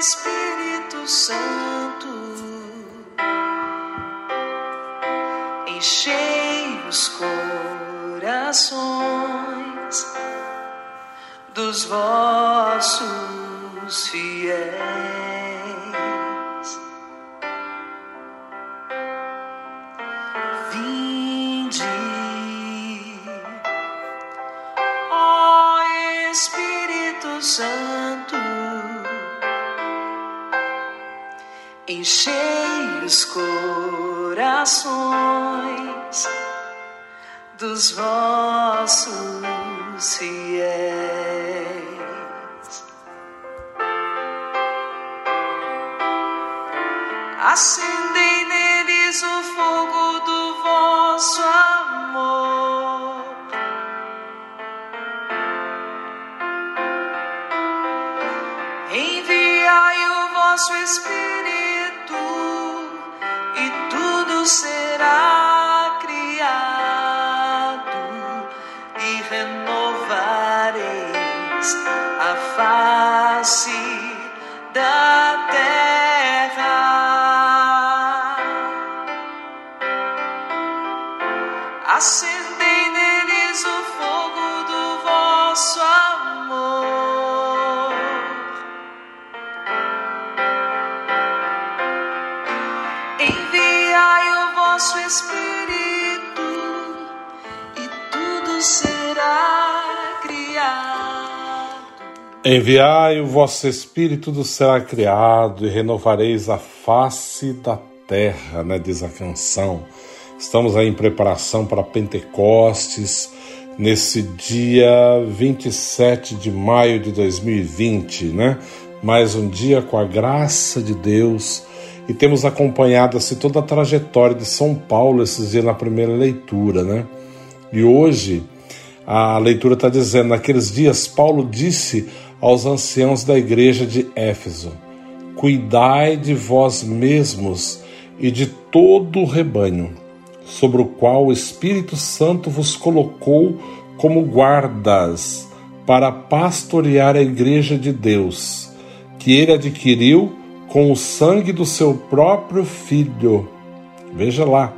Espírito Santo, enchei os corações dos vossos fiéis. Enchei os corações dos vossos fiéis. Acendei neles o fogo do vosso amor. Enviai o vosso Espírito será criado e renovareis a face da terra. Acendei neles o fogo do vosso amor. Vosso Espírito e tudo será criado. Enviai o vosso Espírito, tudo será criado e renovareis a face da terra, né? Diz a canção. Estamos aí em preparação para Pentecostes, nesse dia 27 de maio de 2020, né? Mais um dia com a graça de Deus e temos acompanhado assim, toda a trajetória de São Paulo esses dias na primeira leitura, né? E hoje a leitura está dizendo: naqueles dias, Paulo disse aos anciãos da igreja de Éfeso: Cuidai de vós mesmos e de todo o rebanho, sobre o qual o Espírito Santo vos colocou como guardas para pastorear a igreja de Deus, que ele adquiriu com o sangue do seu próprio filho. Veja lá,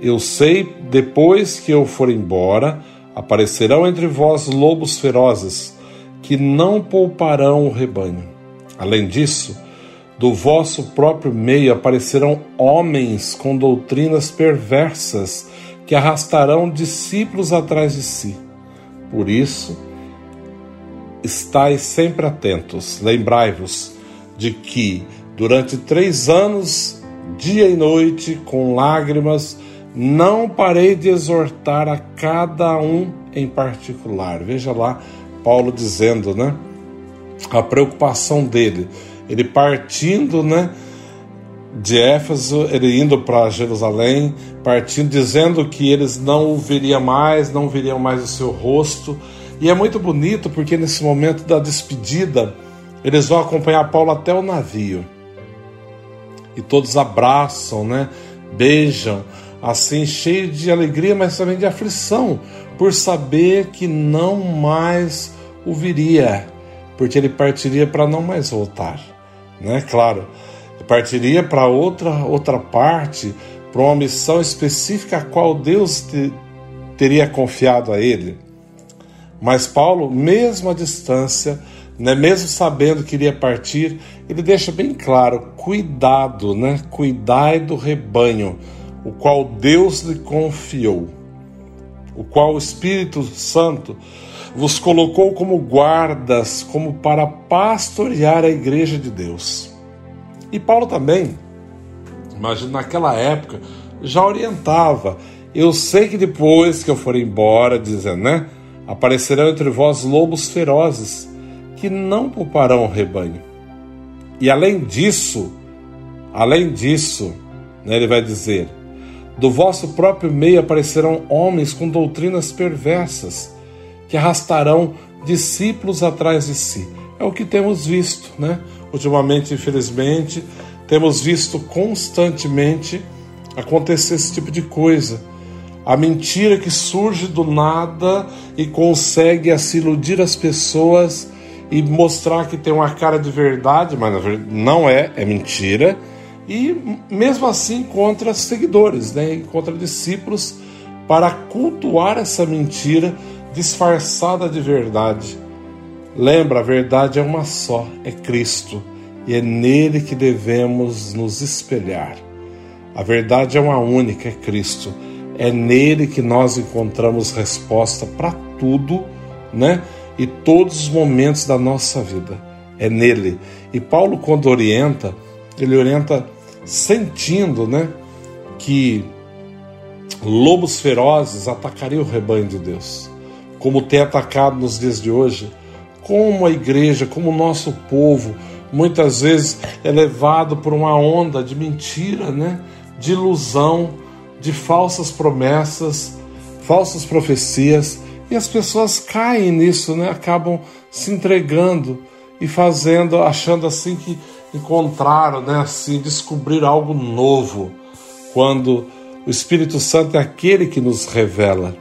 eu sei, depois que eu for embora, aparecerão entre vós lobos ferozes, que não pouparão o rebanho. Além disso, do vosso próprio meio aparecerão homens com doutrinas perversas, que arrastarão discípulos atrás de si. Por isso, estais sempre atentos, lembrai-vos de que Durante três anos, dia e noite, com lágrimas, não parei de exortar a cada um em particular. Veja lá Paulo dizendo, né? A preocupação dele. Ele partindo, né? De Éfeso, ele indo para Jerusalém, partindo, dizendo que eles não o veriam mais, não veriam mais o seu rosto. E é muito bonito porque nesse momento da despedida, eles vão acompanhar Paulo até o navio e todos abraçam, né? Beijam, assim cheio de alegria, mas também de aflição, por saber que não mais o viria, porque ele partiria para não mais voltar, né? Claro, partiria para outra outra parte, para uma missão específica a qual Deus te, teria confiado a ele. Mas Paulo, mesmo à distância, né, mesmo sabendo que iria partir, ele deixa bem claro: cuidado, né? Cuidai do rebanho, o qual Deus lhe confiou, o qual o Espírito Santo vos colocou como guardas, como para pastorear a igreja de Deus. E Paulo também, imagina naquela época, já orientava. Eu sei que depois que eu for embora, dizendo, né? Aparecerão entre vós lobos ferozes que não pouparão o rebanho. E além disso, além disso, né, ele vai dizer: do vosso próprio meio aparecerão homens com doutrinas perversas, que arrastarão discípulos atrás de si. É o que temos visto, né? Ultimamente, infelizmente, temos visto constantemente acontecer esse tipo de coisa. A mentira que surge do nada e consegue assim iludir as pessoas e mostrar que tem uma cara de verdade, mas não é, é mentira. E mesmo assim encontra seguidores, né? encontra discípulos para cultuar essa mentira disfarçada de verdade. Lembra, a verdade é uma só, é Cristo, e é nele que devemos nos espelhar. A verdade é uma única, é Cristo. É nele que nós encontramos resposta para tudo, né? E todos os momentos da nossa vida. É nele. E Paulo, quando orienta, ele orienta sentindo, né? Que lobos ferozes atacariam o rebanho de Deus, como tem atacado nos dias de hoje, como a igreja, como o nosso povo, muitas vezes é levado por uma onda de mentira, né? de ilusão, de falsas promessas, falsas profecias, e as pessoas caem nisso, né? acabam se entregando e fazendo, achando assim que encontraram, né? assim, descobrir algo novo, quando o Espírito Santo é aquele que nos revela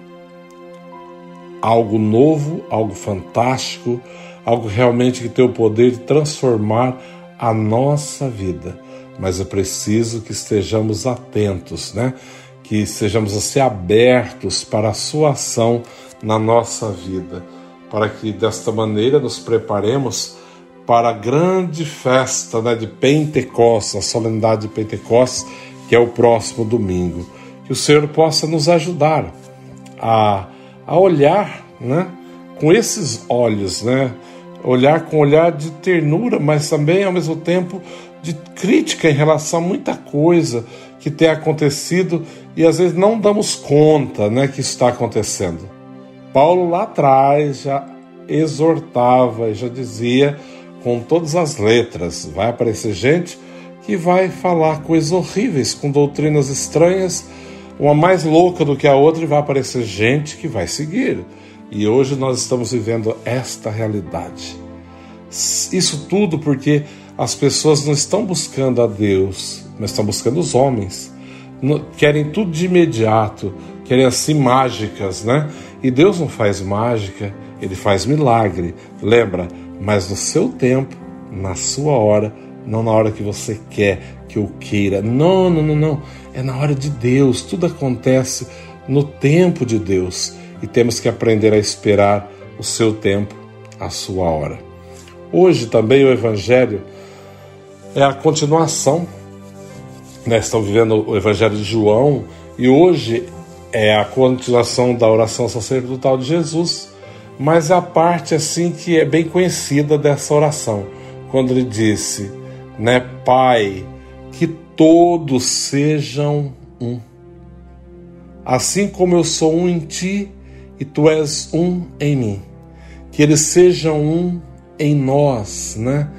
algo novo, algo fantástico, algo realmente que tem o poder de transformar a nossa vida. Mas é preciso que estejamos atentos, né? Que sejamos assim abertos para a sua ação na nossa vida, para que desta maneira nos preparemos para a grande festa né, de Pentecostes, a solenidade de Pentecostes, que é o próximo domingo. Que o Senhor possa nos ajudar a, a olhar né, com esses olhos, né, olhar com olhar de ternura, mas também ao mesmo tempo de crítica em relação a muita coisa que tem acontecido e às vezes não damos conta né, que está acontecendo. Paulo lá atrás já exortava e já dizia com todas as letras: vai aparecer gente que vai falar coisas horríveis, com doutrinas estranhas, uma mais louca do que a outra, e vai aparecer gente que vai seguir. E hoje nós estamos vivendo esta realidade. Isso tudo porque as pessoas não estão buscando a Deus, mas estão buscando os homens. Querem tudo de imediato, querem assim mágicas, né? E Deus não faz mágica, ele faz milagre. Lembra? Mas no seu tempo, na sua hora, não na hora que você quer, que eu queira. Não, não, não, não. É na hora de Deus. Tudo acontece no tempo de Deus e temos que aprender a esperar o seu tempo, a sua hora. Hoje também o Evangelho é a continuação. Né? Estão vivendo o Evangelho de João e hoje é a continuação da oração sacerdotal de Jesus, mas a parte assim que é bem conhecida dessa oração, quando ele disse, né, Pai, que todos sejam um. Assim como eu sou um em ti e tu és um em mim. Que eles sejam um em nós, né?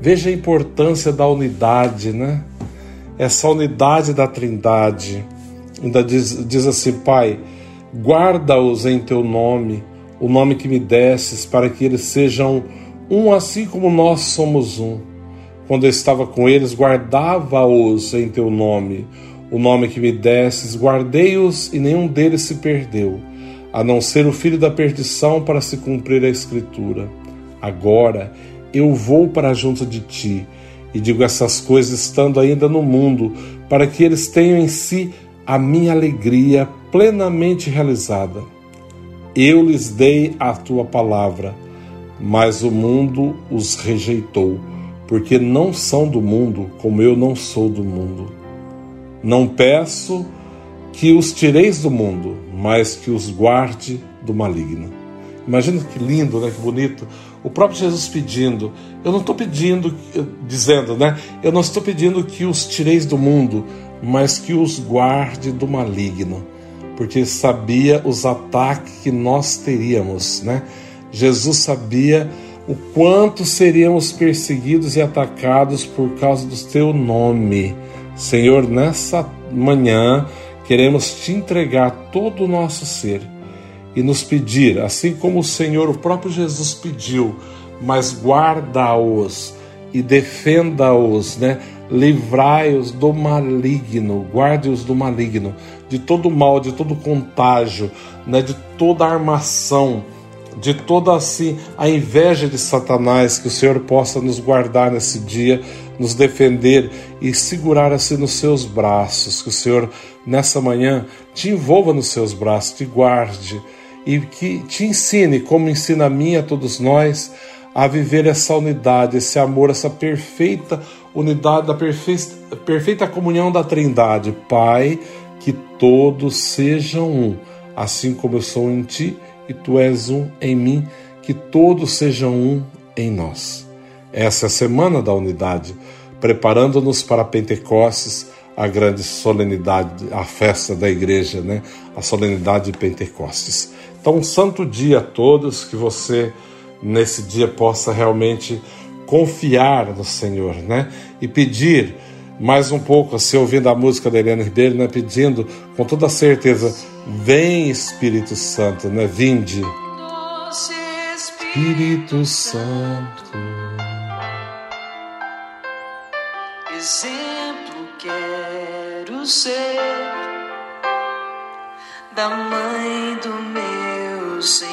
Veja a importância da unidade, né? Essa unidade da Trindade. Ainda diz, diz assim, Pai, guarda-os em teu nome, o nome que me desses, para que eles sejam um assim como nós somos um. Quando eu estava com eles, guardava-os em teu nome, o nome que me desses, guardei-os e nenhum deles se perdeu, a não ser o filho da perdição para se cumprir a Escritura. Agora, eu vou para junto de ti, e digo essas coisas estando ainda no mundo, para que eles tenham em si a minha alegria plenamente realizada. Eu lhes dei a tua palavra, mas o mundo os rejeitou, porque não são do mundo, como eu não sou do mundo. Não peço que os tireis do mundo, mas que os guarde do maligno. Imagina que lindo, né? Que bonito o próprio Jesus pedindo. Eu não estou pedindo, dizendo, né? Eu não estou pedindo que os tireis do mundo, mas que os guarde do maligno, porque sabia os ataques que nós teríamos, né? Jesus sabia o quanto seríamos perseguidos e atacados por causa do teu nome. Senhor, nessa manhã queremos te entregar todo o nosso ser e nos pedir, assim como o Senhor, o próprio Jesus pediu, mas guarda-os e defenda-os, né? Livrai-os do maligno, guarde-os do maligno, de todo mal, de todo contágio, né? de toda armação de toda assim a inveja de Satanás, que o Senhor possa nos guardar nesse dia, nos defender e segurar assim nos seus braços, que o Senhor nessa manhã te envolva nos seus braços, te guarde e que te ensine, como ensina a mim a todos nós, a viver essa unidade, esse amor, essa perfeita unidade, da perfeita, perfeita comunhão da Trindade. Pai, que todos sejam um, assim como eu sou em ti e tu és um em mim, que todos sejam um em nós. Essa é a semana da unidade, preparando-nos para Pentecostes, a grande solenidade, a festa da igreja, né? A solenidade de Pentecostes. Então, um santo dia a todos, que você nesse dia possa realmente confiar no Senhor, né? E pedir mais um pouco, assim, ouvindo a música da Helena Ribeiro, né? Pedindo com toda certeza, vem Espírito Santo, né? Vinde. Espírito Santo. Exemplo quero ser da mãe do meu Senhor.